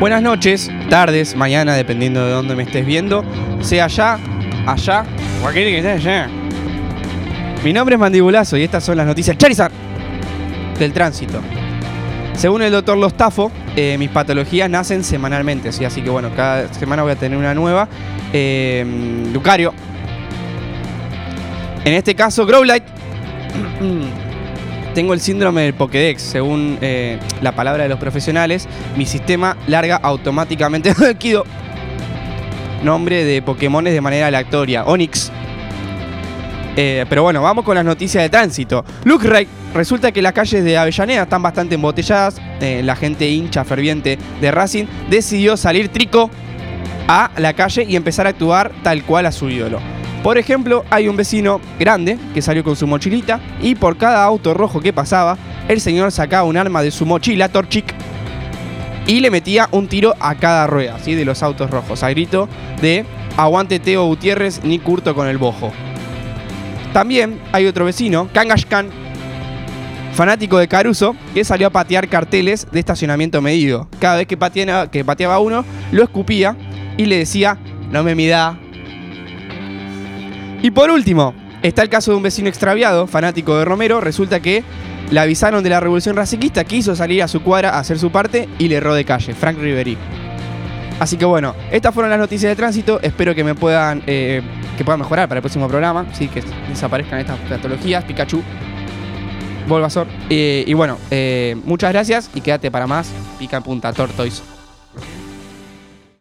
Buenas noches, tardes, mañana, dependiendo de dónde me estés viendo. Sea allá, allá, o aquel que. Mi nombre es Mandibulazo y estas son las noticias Charizard del tránsito. Según el doctor Lostafo, eh, mis patologías nacen semanalmente, ¿sí? así que bueno, cada semana voy a tener una nueva. Eh, Lucario. En este caso, Growlite. Tengo el síndrome del Pokédex. Según eh, la palabra de los profesionales, mi sistema larga automáticamente Kido. Nombre de Pokémones de manera aleatoria. Onix. Eh, pero bueno, vamos con las noticias de tránsito. Luke resulta que las calles de Avellaneda están bastante embotelladas. Eh, la gente hincha ferviente de Racing decidió salir trico a la calle y empezar a actuar tal cual a su ídolo. Por ejemplo, hay un vecino grande que salió con su mochilita y por cada auto rojo que pasaba, el señor sacaba un arma de su mochila, Torchic, y le metía un tiro a cada rueda, ¿sí? De los autos rojos, a grito de aguante Teo Gutiérrez ni curto con el bojo. También hay otro vecino, Kangashkan, fanático de Caruso, que salió a patear carteles de estacionamiento medido. Cada vez que pateaba, que pateaba uno, lo escupía y le decía, no me mida, y por último, está el caso de un vecino extraviado, fanático de Romero. Resulta que le avisaron de la revolución raciquista, quiso salir a su cuadra a hacer su parte y le erró de calle, Frank Riveri. Así que bueno, estas fueron las noticias de tránsito. Espero que me puedan, eh, que puedan mejorar para el próximo programa. Sí, que desaparezcan estas patologías. Pikachu, Bulbasaur. Eh, y bueno, eh, muchas gracias y quédate para más. Pica punta, Tortoise.